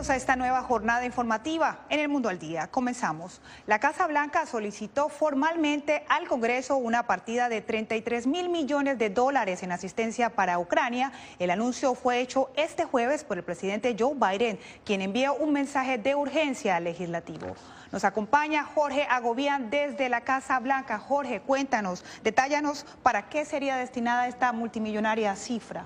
Bienvenidos a esta nueva jornada informativa en el Mundo al Día. Comenzamos. La Casa Blanca solicitó formalmente al Congreso una partida de 33 mil millones de dólares en asistencia para Ucrania. El anuncio fue hecho este jueves por el presidente Joe Biden, quien envió un mensaje de urgencia al legislativo. Nos acompaña Jorge Agobián desde la Casa Blanca. Jorge, cuéntanos, detállanos para qué sería destinada esta multimillonaria cifra.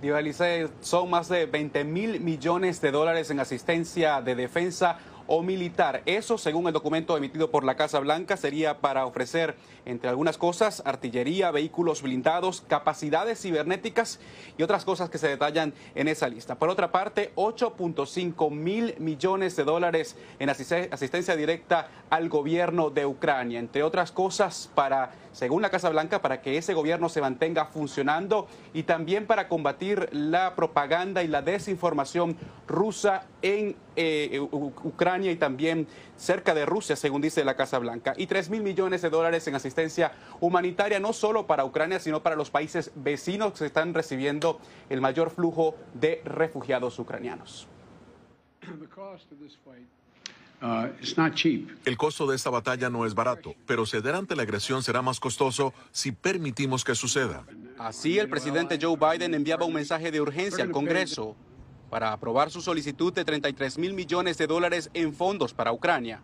Divalice, son más de 20 mil millones de dólares en asistencia de defensa o militar. Eso, según el documento emitido por la Casa Blanca, sería para ofrecer, entre algunas cosas, artillería, vehículos blindados, capacidades cibernéticas y otras cosas que se detallan en esa lista. Por otra parte, 8.5 mil millones de dólares en asistencia directa al gobierno de Ucrania, entre otras cosas para, según la Casa Blanca, para que ese gobierno se mantenga funcionando y también para combatir la propaganda y la desinformación rusa en eh, Ucrania y también cerca de Rusia, según dice la Casa Blanca, y 3 mil millones de dólares en asistencia humanitaria, no solo para Ucrania, sino para los países vecinos que están recibiendo el mayor flujo de refugiados ucranianos. Uh, el costo de esta batalla no es barato, pero ceder ante la agresión será más costoso si permitimos que suceda. Así, el presidente Joe Biden enviaba un mensaje de urgencia al Congreso para aprobar su solicitud de 33 mil millones de dólares en fondos para Ucrania.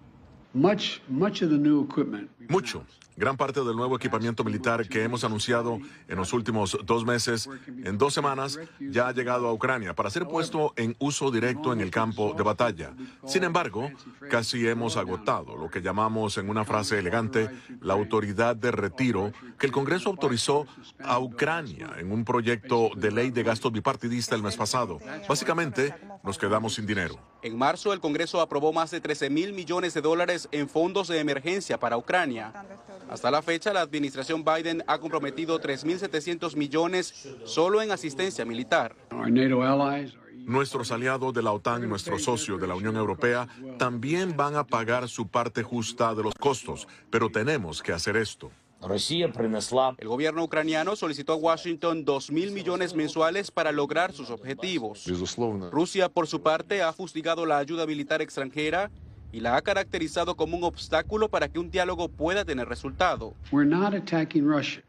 Mucho. Gran parte del nuevo equipamiento militar que hemos anunciado en los últimos dos meses, en dos semanas, ya ha llegado a Ucrania para ser puesto en uso directo en el campo de batalla. Sin embargo, casi hemos agotado lo que llamamos en una frase elegante la autoridad de retiro que el Congreso autorizó a Ucrania en un proyecto de ley de gastos bipartidista el mes pasado. Básicamente, nos quedamos sin dinero. En marzo, el Congreso aprobó más de 13 mil millones de dólares en fondos de emergencia para Ucrania. Hasta la fecha, la administración Biden ha comprometido 3.700 millones solo en asistencia militar. Nuestros aliados de la OTAN y nuestros socios de la Unión Europea también van a pagar su parte justa de los costos, pero tenemos que hacer esto. El gobierno ucraniano solicitó a Washington 2 mil millones mensuales para lograr sus objetivos. Rusia, por su parte, ha fustigado la ayuda militar extranjera y la ha caracterizado como un obstáculo para que un diálogo pueda tener resultado.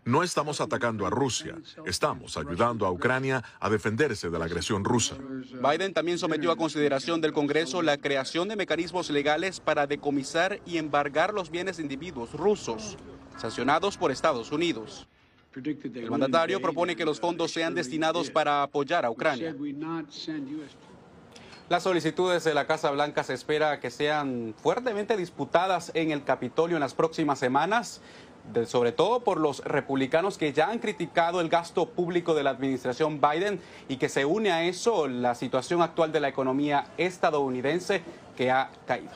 No estamos atacando a Rusia, estamos ayudando a Ucrania a defenderse de la agresión rusa. Biden también sometió a consideración del Congreso la creación de mecanismos legales para decomisar y embargar los bienes de individuos rusos, sancionados por Estados Unidos. El mandatario propone que los fondos sean destinados para apoyar a Ucrania. Las solicitudes de la Casa Blanca se espera que sean fuertemente disputadas en el Capitolio en las próximas semanas, sobre todo por los republicanos que ya han criticado el gasto público de la administración Biden y que se une a eso la situación actual de la economía estadounidense que ha caído.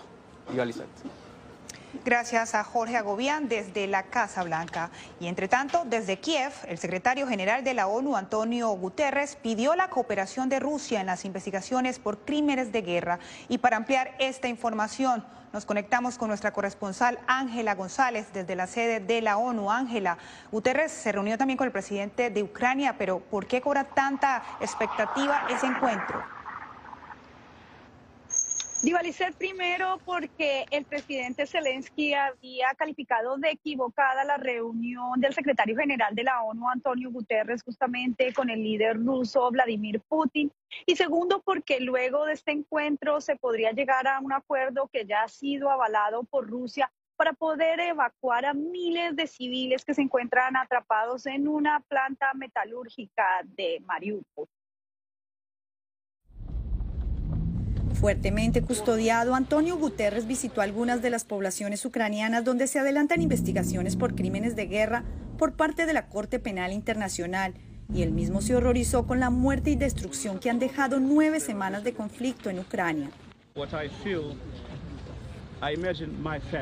Gracias a Jorge Agobián desde la Casa Blanca. Y entre tanto, desde Kiev, el secretario general de la ONU, Antonio Guterres, pidió la cooperación de Rusia en las investigaciones por crímenes de guerra. Y para ampliar esta información, nos conectamos con nuestra corresponsal Ángela González desde la sede de la ONU. Ángela, Guterres se reunió también con el presidente de Ucrania, pero ¿por qué cobra tanta expectativa ese encuentro? Divalicet primero porque el presidente Zelensky había calificado de equivocada la reunión del secretario general de la ONU, Antonio Guterres, justamente con el líder ruso Vladimir Putin. Y segundo porque luego de este encuentro se podría llegar a un acuerdo que ya ha sido avalado por Rusia para poder evacuar a miles de civiles que se encuentran atrapados en una planta metalúrgica de Mariupol. Fuertemente custodiado, Antonio Guterres visitó algunas de las poblaciones ucranianas donde se adelantan investigaciones por crímenes de guerra por parte de la Corte Penal Internacional y él mismo se horrorizó con la muerte y destrucción que han dejado nueve semanas de conflicto en Ucrania.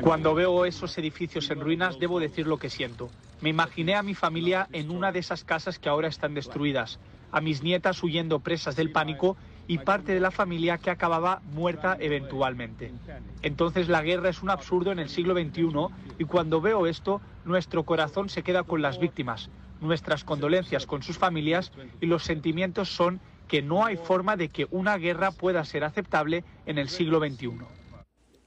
Cuando veo esos edificios en ruinas, debo decir lo que siento. Me imaginé a mi familia en una de esas casas que ahora están destruidas, a mis nietas huyendo presas del pánico y parte de la familia que acababa muerta eventualmente. Entonces la guerra es un absurdo en el siglo XXI y cuando veo esto, nuestro corazón se queda con las víctimas, nuestras condolencias con sus familias y los sentimientos son que no hay forma de que una guerra pueda ser aceptable en el siglo XXI.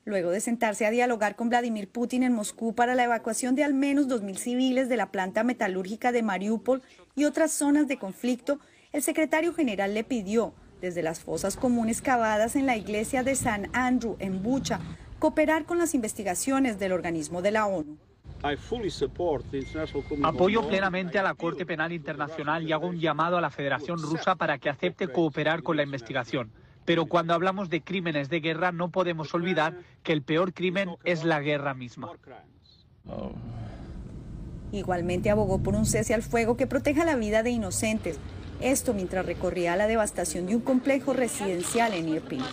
Luego de sentarse a dialogar con Vladimir Putin en Moscú para la evacuación de al menos 2.000 civiles de la planta metalúrgica de Mariupol y otras zonas de conflicto, el secretario general le pidió desde las fosas comunes cavadas en la iglesia de San Andrew en Bucha, cooperar con las investigaciones del organismo de la ONU. Apoyo plenamente a la Corte Penal Internacional y hago un llamado a la Federación Rusa para que acepte cooperar con la investigación. Pero cuando hablamos de crímenes de guerra no podemos olvidar que el peor crimen es la guerra misma. Igualmente abogó por un cese al fuego que proteja la vida de inocentes esto mientras recorría la devastación de un complejo residencial en Irpin.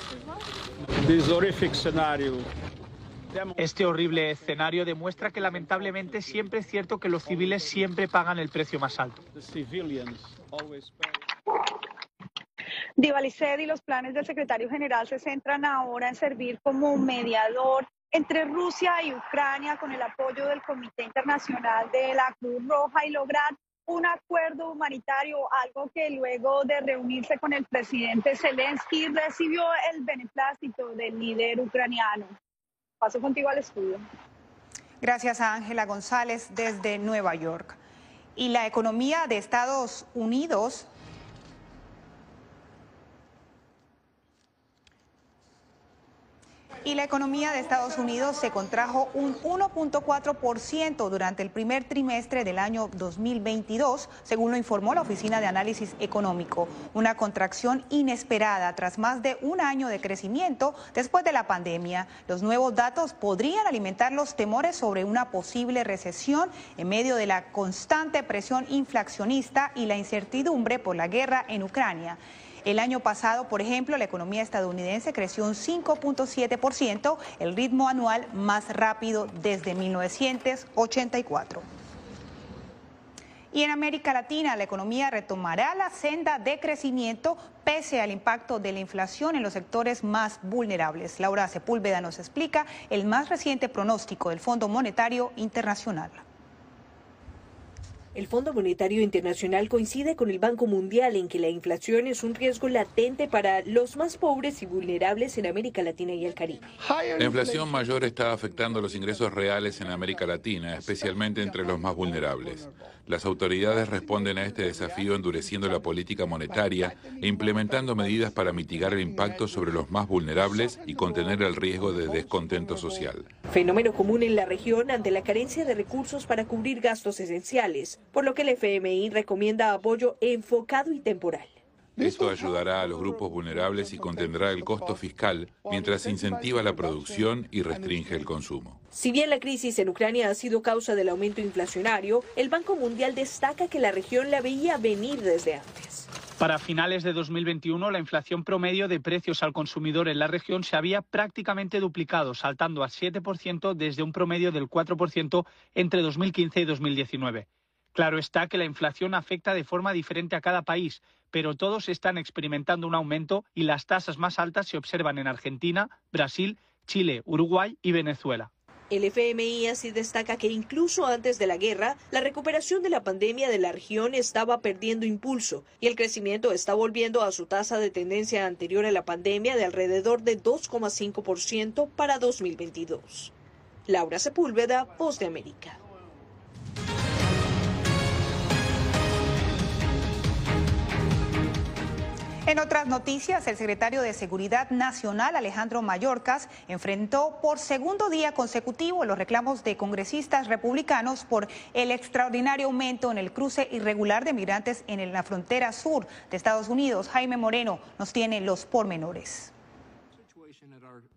Este horrible escenario demuestra que lamentablemente siempre es cierto que los civiles siempre pagan el precio más alto. Divaliced y los planes del secretario general se centran ahora en servir como mediador entre Rusia y Ucrania con el apoyo del Comité Internacional de la Cruz Roja y lograr un acuerdo humanitario, algo que luego de reunirse con el presidente Zelensky recibió el beneplácito del líder ucraniano. Paso contigo al estudio. Gracias a Ángela González desde Nueva York. Y la economía de Estados Unidos y la economía de Estados Unidos se contrajo un 1.4% durante el primer trimestre del año 2022, según lo informó la Oficina de Análisis Económico. Una contracción inesperada tras más de un año de crecimiento después de la pandemia. Los nuevos datos podrían alimentar los temores sobre una posible recesión en medio de la constante presión inflacionista y la incertidumbre por la guerra en Ucrania. El año pasado, por ejemplo, la economía estadounidense creció un 5.7%, el ritmo anual más rápido desde 1984. Y en América Latina la economía retomará la senda de crecimiento pese al impacto de la inflación en los sectores más vulnerables. Laura Sepúlveda nos explica el más reciente pronóstico del Fondo Monetario Internacional. El Fondo Monetario Internacional coincide con el Banco Mundial en que la inflación es un riesgo latente para los más pobres y vulnerables en América Latina y el Caribe. La inflación mayor está afectando los ingresos reales en América Latina, especialmente entre los más vulnerables. Las autoridades responden a este desafío endureciendo la política monetaria e implementando medidas para mitigar el impacto sobre los más vulnerables y contener el riesgo de descontento social. Fenómeno común en la región ante la carencia de recursos para cubrir gastos esenciales por lo que el FMI recomienda apoyo enfocado y temporal. Esto ayudará a los grupos vulnerables y contendrá el costo fiscal mientras incentiva la producción y restringe el consumo. Si bien la crisis en Ucrania ha sido causa del aumento inflacionario, el Banco Mundial destaca que la región la veía venir desde antes. Para finales de 2021, la inflación promedio de precios al consumidor en la región se había prácticamente duplicado, saltando al 7% desde un promedio del 4% entre 2015 y 2019. Claro está que la inflación afecta de forma diferente a cada país, pero todos están experimentando un aumento y las tasas más altas se observan en Argentina, Brasil, Chile, Uruguay y Venezuela. El FMI así destaca que incluso antes de la guerra, la recuperación de la pandemia de la región estaba perdiendo impulso y el crecimiento está volviendo a su tasa de tendencia anterior a la pandemia de alrededor de 2,5% para 2022. Laura Sepúlveda, Voz de América. En otras noticias, el secretario de Seguridad Nacional, Alejandro Mayorkas, enfrentó por segundo día consecutivo los reclamos de congresistas republicanos por el extraordinario aumento en el cruce irregular de migrantes en la frontera sur de Estados Unidos. Jaime Moreno nos tiene los pormenores.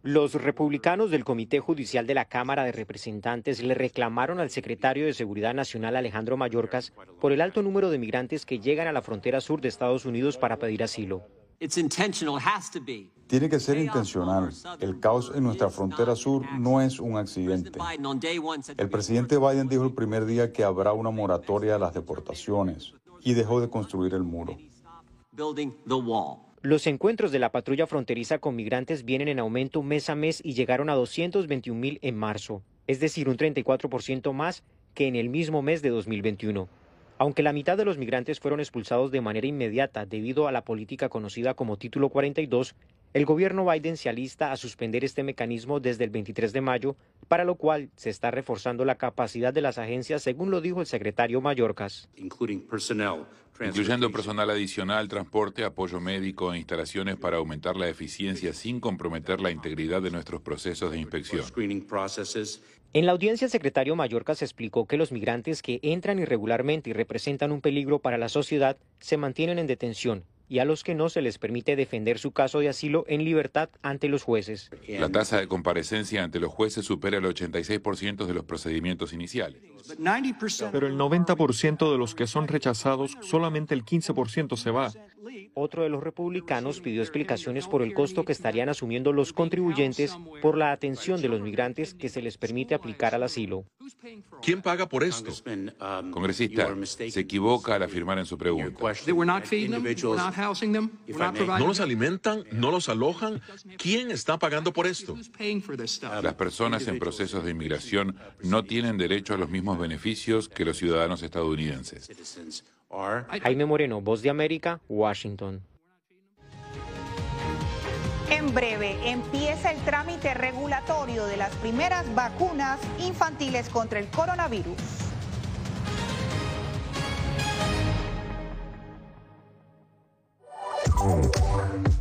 Los republicanos del Comité Judicial de la Cámara de Representantes le reclamaron al secretario de Seguridad Nacional Alejandro Mayorkas por el alto número de migrantes que llegan a la frontera sur de Estados Unidos para pedir asilo. Tiene que ser intencional. El caos en nuestra frontera sur no es un accidente. El presidente Biden dijo el primer día que habrá una moratoria a las deportaciones y dejó de construir el muro. Los encuentros de la patrulla fronteriza con migrantes vienen en aumento mes a mes y llegaron a 221 mil en marzo, es decir, un 34% más que en el mismo mes de 2021. Aunque la mitad de los migrantes fueron expulsados de manera inmediata debido a la política conocida como Título 42, el gobierno Biden se alista a suspender este mecanismo desde el 23 de mayo, para lo cual se está reforzando la capacidad de las agencias, según lo dijo el secretario Mayorkas. Incluyendo personal adicional, transporte, apoyo médico e instalaciones para aumentar la eficiencia sin comprometer la integridad de nuestros procesos de inspección. En la audiencia, el secretario Mayorkas explicó que los migrantes que entran irregularmente y representan un peligro para la sociedad se mantienen en detención y a los que no se les permite defender su caso de asilo en libertad ante los jueces. La tasa de comparecencia ante los jueces supera el 86% de los procedimientos iniciales. Pero el 90% de los que son rechazados, solamente el 15% se va. Otro de los republicanos pidió explicaciones por el costo que estarían asumiendo los contribuyentes por la atención de los migrantes que se les permite aplicar al asilo. ¿Quién paga por esto? Congresista, se equivoca al afirmar en su pregunta. ¿No los alimentan? ¿No los alojan? ¿Quién está pagando por esto? Las personas en procesos de inmigración no tienen derecho a los mismos beneficios que los ciudadanos estadounidenses. Jaime Moreno, Voz de América, Washington. En breve empieza el trámite regulatorio de las primeras vacunas infantiles contra el coronavirus. Mm-hmm.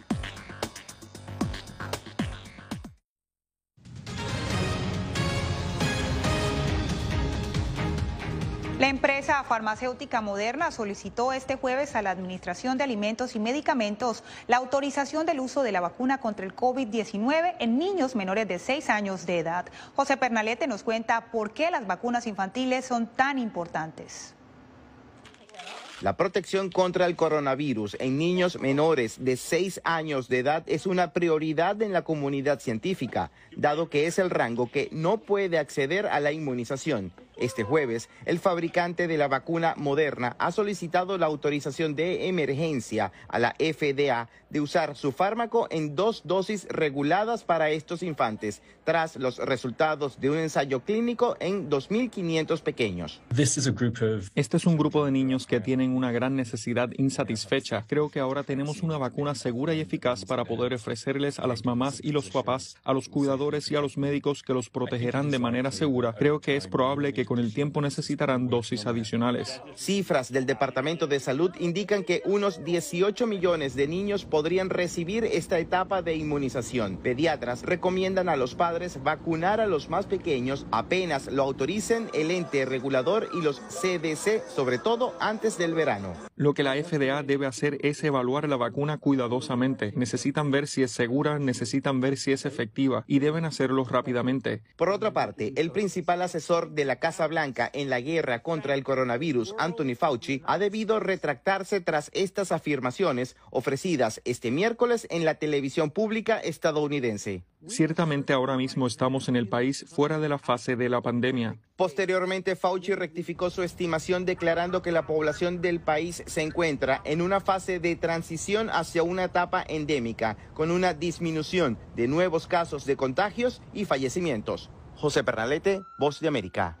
La empresa farmacéutica Moderna solicitó este jueves a la Administración de Alimentos y Medicamentos la autorización del uso de la vacuna contra el COVID-19 en niños menores de 6 años de edad. José Pernalete nos cuenta por qué las vacunas infantiles son tan importantes. La protección contra el coronavirus en niños menores de 6 años de edad es una prioridad en la comunidad científica, dado que es el rango que no puede acceder a la inmunización. Este jueves, el fabricante de la vacuna Moderna ha solicitado la autorización de emergencia a la FDA de usar su fármaco en dos dosis reguladas para estos infantes, tras los resultados de un ensayo clínico en 2.500 pequeños. Este es un grupo de niños que tienen una gran necesidad insatisfecha. Creo que ahora tenemos una vacuna segura y eficaz para poder ofrecerles a las mamás y los papás, a los cuidadores y a los médicos que los protegerán de manera segura. Creo que es probable que con el tiempo necesitarán dosis adicionales. Cifras del Departamento de Salud indican que unos 18 millones de niños podrían recibir esta etapa de inmunización. Pediatras recomiendan a los padres vacunar a los más pequeños apenas lo autoricen el ente regulador y los CDC, sobre todo antes del verano. Lo que la FDA debe hacer es evaluar la vacuna cuidadosamente. Necesitan ver si es segura, necesitan ver si es efectiva y deben hacerlo rápidamente. Por otra parte, el principal asesor de la Casa Blanca en la guerra contra el coronavirus, Anthony Fauci, ha debido retractarse tras estas afirmaciones ofrecidas este miércoles en la televisión pública estadounidense. Ciertamente ahora mismo estamos en el país fuera de la fase de la pandemia. Posteriormente, Fauci rectificó su estimación declarando que la población del país se encuentra en una fase de transición hacia una etapa endémica, con una disminución de nuevos casos de contagios y fallecimientos. José Pernalete, Voz de América.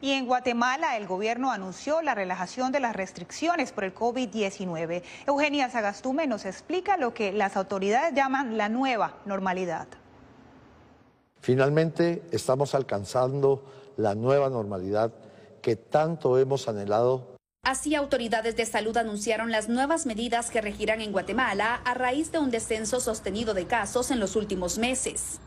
Y en Guatemala el gobierno anunció la relajación de las restricciones por el COVID-19. Eugenia Sagastume nos explica lo que las autoridades llaman la nueva normalidad. Finalmente estamos alcanzando la nueva normalidad que tanto hemos anhelado Así, autoridades de salud anunciaron las nuevas medidas que regirán en Guatemala a raíz de un descenso sostenido de casos en los últimos meses.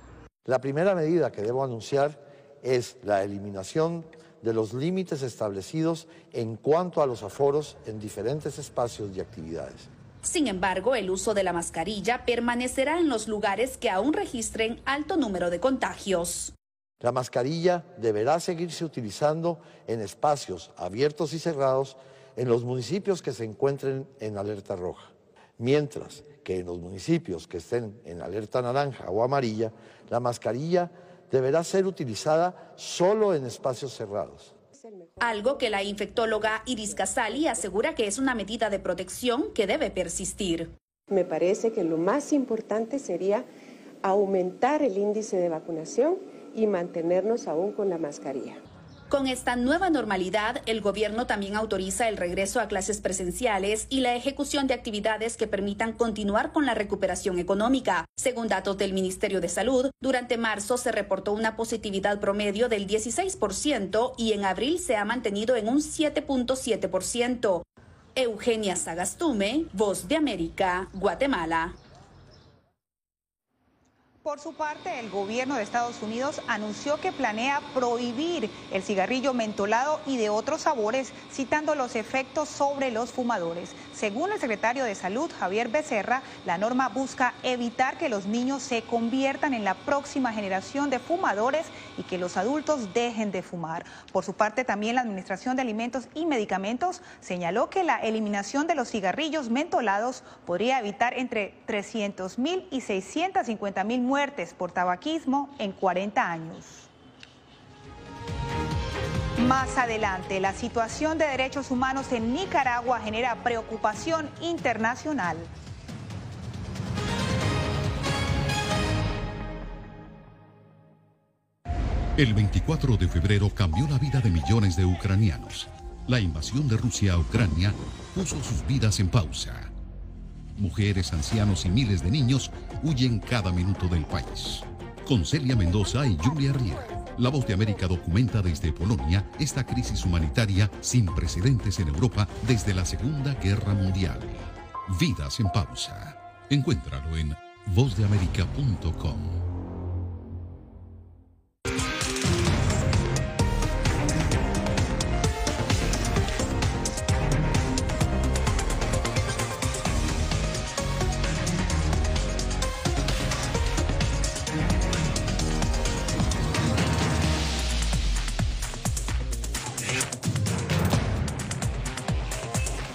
La primera medida que debo anunciar es la eliminación de los límites establecidos en cuanto a los aforos en diferentes espacios y actividades. Sin embargo, el uso de la mascarilla permanecerá en los lugares que aún registren alto número de contagios. La mascarilla deberá seguirse utilizando en espacios abiertos y cerrados en los municipios que se encuentren en alerta roja, mientras que en los municipios que estén en alerta naranja o amarilla, la mascarilla deberá ser utilizada solo en espacios cerrados. Algo que la infectóloga Iris Casali asegura que es una medida de protección que debe persistir. Me parece que lo más importante sería aumentar el índice de vacunación y mantenernos aún con la mascarilla. Con esta nueva normalidad, el gobierno también autoriza el regreso a clases presenciales y la ejecución de actividades que permitan continuar con la recuperación económica. Según datos del Ministerio de Salud, durante marzo se reportó una positividad promedio del 16% y en abril se ha mantenido en un 7.7%. Eugenia Sagastume, Voz de América, Guatemala. Por su parte, el gobierno de Estados Unidos anunció que planea prohibir el cigarrillo mentolado y de otros sabores, citando los efectos sobre los fumadores. Según el secretario de Salud, Javier Becerra, la norma busca evitar que los niños se conviertan en la próxima generación de fumadores y que los adultos dejen de fumar. Por su parte, también la Administración de Alimentos y Medicamentos señaló que la eliminación de los cigarrillos mentolados podría evitar entre 300 mil y 650 mil muertes por tabaquismo en 40 años. Más adelante, la situación de derechos humanos en Nicaragua genera preocupación internacional. El 24 de febrero cambió la vida de millones de ucranianos. La invasión de Rusia a Ucrania puso sus vidas en pausa mujeres, ancianos y miles de niños huyen cada minuto del país. Con Celia Mendoza y Julia Riera, La Voz de América documenta desde Polonia esta crisis humanitaria sin precedentes en Europa desde la Segunda Guerra Mundial. Vidas en pausa. Encuéntralo en vozdeamerica.com.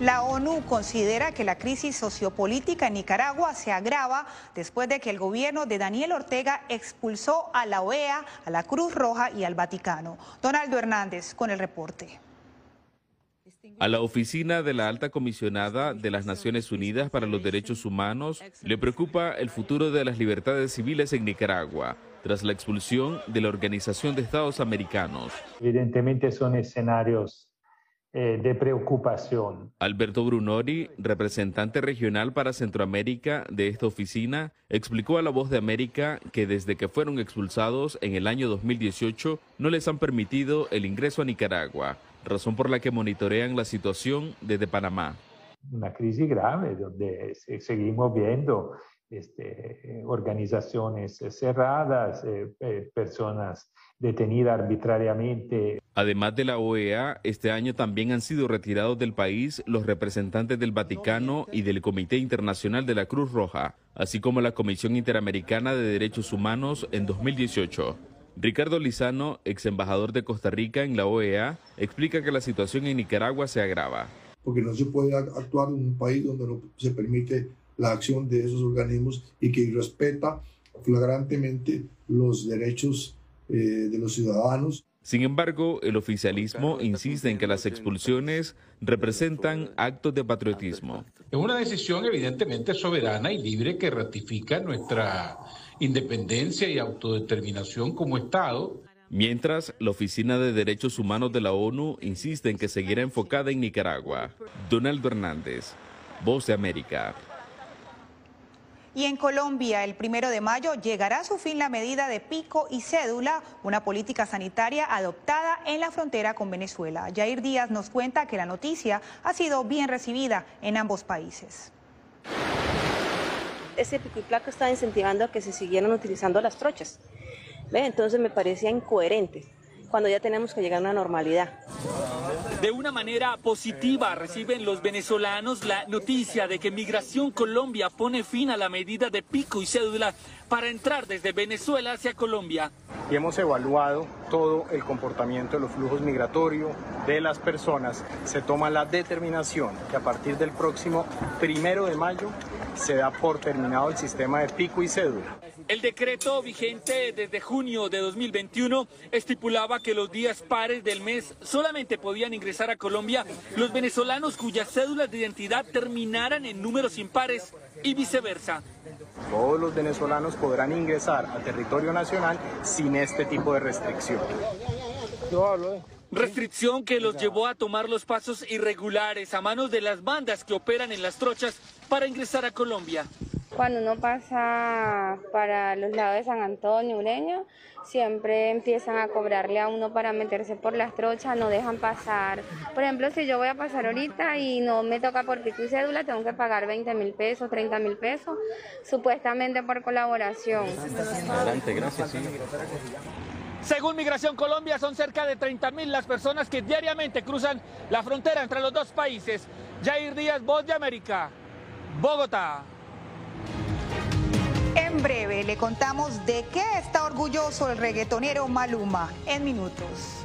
La ONU considera que la crisis sociopolítica en Nicaragua se agrava después de que el gobierno de Daniel Ortega expulsó a la OEA, a la Cruz Roja y al Vaticano. Donaldo Hernández con el reporte. A la oficina de la alta comisionada de las Naciones Unidas para los Derechos Humanos le preocupa el futuro de las libertades civiles en Nicaragua tras la expulsión de la Organización de Estados Americanos. Evidentemente son escenarios eh, de preocupación. Alberto Brunori, representante regional para Centroamérica de esta oficina, explicó a La Voz de América que desde que fueron expulsados en el año 2018 no les han permitido el ingreso a Nicaragua, razón por la que monitorean la situación desde Panamá. Una crisis grave donde seguimos viendo este, organizaciones cerradas, eh, eh, personas detenidas arbitrariamente. Además de la OEA, este año también han sido retirados del país los representantes del Vaticano y del Comité Internacional de la Cruz Roja, así como la Comisión Interamericana de Derechos Humanos en 2018. Ricardo Lizano, ex embajador de Costa Rica en la OEA, explica que la situación en Nicaragua se agrava. Porque no se puede actuar en un país donde no se permite la acción de esos organismos y que respeta flagrantemente los derechos eh, de los ciudadanos. Sin embargo, el oficialismo insiste en que las expulsiones representan actos de patriotismo. Es una decisión evidentemente soberana y libre que ratifica nuestra independencia y autodeterminación como Estado. Mientras, la Oficina de Derechos Humanos de la ONU insiste en que seguirá enfocada en Nicaragua. Donaldo Hernández, Voz de América. Y en Colombia, el primero de mayo llegará a su fin la medida de pico y cédula, una política sanitaria adoptada en la frontera con Venezuela. Jair Díaz nos cuenta que la noticia ha sido bien recibida en ambos países. Ese pico y placa está incentivando a que se siguieran utilizando las trochas. Entonces me parecía incoherente cuando ya tenemos que llegar a una normalidad. De una manera positiva reciben los venezolanos la noticia de que Migración Colombia pone fin a la medida de pico y cédula para entrar desde Venezuela hacia Colombia. Y hemos evaluado todo el comportamiento de los flujos migratorios de las personas. Se toma la determinación que a partir del próximo primero de mayo se da por terminado el sistema de pico y cédula. El decreto vigente desde junio de 2021 estipulaba que los días pares del mes solamente podían ingresar a Colombia los venezolanos cuyas cédulas de identidad terminaran en números impares y viceversa. Todos los venezolanos podrán ingresar a territorio nacional sin este tipo de restricción. Eh. Restricción que los llevó a tomar los pasos irregulares a manos de las bandas que operan en las trochas para ingresar a Colombia. Cuando uno pasa para los lados de San Antonio, Ureña, siempre empiezan a cobrarle a uno para meterse por las trochas, no dejan pasar. Por ejemplo, si yo voy a pasar ahorita y no me toca por pico y cédula, tengo que pagar 20 mil pesos, 30 mil pesos, supuestamente por colaboración. Adelante, gracias. Según Migración Colombia, son cerca de 30 mil las personas que diariamente cruzan la frontera entre los dos países. Jair Díaz, Voz de América, Bogotá. En breve le contamos de qué está orgulloso el reggaetonero Maluma en minutos.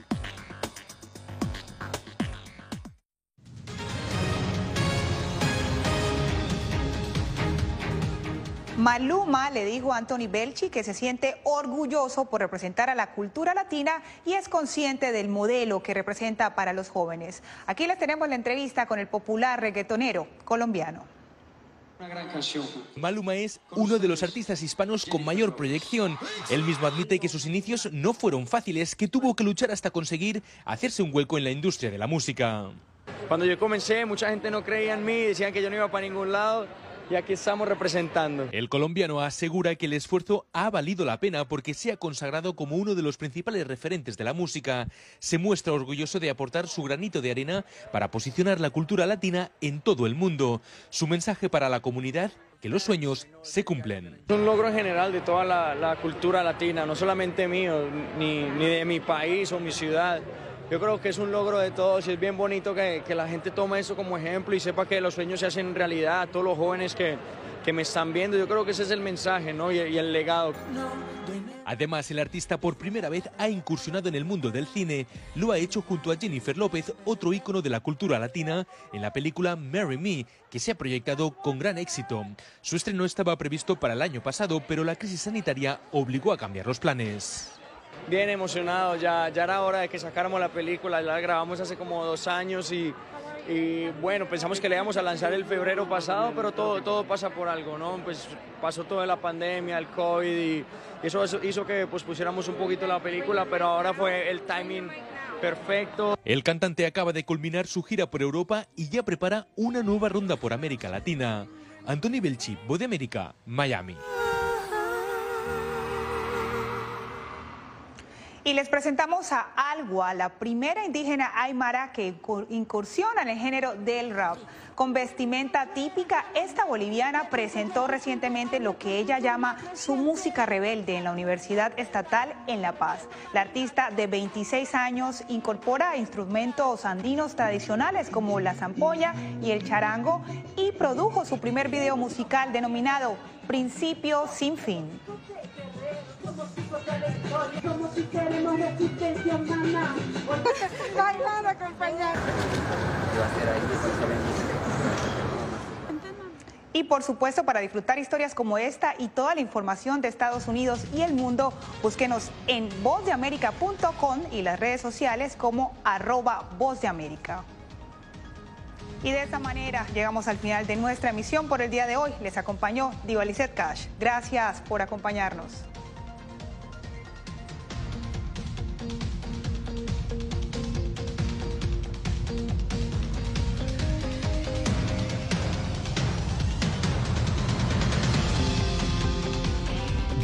Maluma le dijo a Anthony Belchi que se siente orgulloso por representar a la cultura latina y es consciente del modelo que representa para los jóvenes. Aquí les tenemos la entrevista con el popular reggaetonero colombiano. Maluma es uno de los artistas hispanos con mayor proyección. Él mismo admite que sus inicios no fueron fáciles, que tuvo que luchar hasta conseguir hacerse un hueco en la industria de la música. Cuando yo comencé, mucha gente no creía en mí, decían que yo no iba para ningún lado y aquí estamos representando. El colombiano asegura que el esfuerzo ha valido la pena porque se ha consagrado como uno de los principales referentes de la música. Se muestra orgulloso de aportar su granito de arena para posicionar la cultura latina en todo el mundo. Su mensaje para la comunidad que los sueños se cumplen. Es un logro en general de toda la, cultura latina, no solamente mío, ni, ni de mi país o mi ciudad yo creo que es un logro de todos y es bien bonito que, la gente tome eso como ejemplo y sepa que los sueños se hacen realidad, todos los jóvenes que, que me están viendo, yo creo que ese es el mensaje ¿no? y, y el legado. Además, el artista por primera vez ha incursionado en el mundo del cine. Lo ha hecho junto a Jennifer López, otro ícono de la cultura latina, en la película Marry Me, que se ha proyectado con gran éxito. Su estreno estaba previsto para el año pasado, pero la crisis sanitaria obligó a cambiar los planes bien emocionado, ya, ya era hora de que sacáramos la película, la grabamos hace como dos años y, bueno, pensamos que le íbamos a lanzar el febrero pasado, pero todo, todo pasa por algo, ¿no? Pues pasó toda la pandemia, el COVID y, eso hizo que pues pusiéramos un poquito la película, pero ahora fue el timing perfecto. El cantante acaba de culminar su gira por Europa y ya prepara una nueva ronda por América Latina. Anthony Belchi, Voz de América, Miami. Y les presentamos a Algua, la primera indígena aymara que incursiona en el género del rap. Con vestimenta típica, esta boliviana presentó recientemente lo que ella llama su música rebelde en la Universidad Estatal en La Paz. La artista de 26 años incorpora instrumentos andinos tradicionales como la zampoña y el charango y produjo su primer video musical denominado Principio sin fin. Y por supuesto, para disfrutar historias como esta y toda la información de Estados Unidos y el mundo, búsquenos en vozdeamerica.com y las redes sociales como arroba vozdeamerica. Y de esta manera llegamos al final de nuestra emisión por el día de hoy. Les acompañó Diva Cash. Gracias por acompañarnos.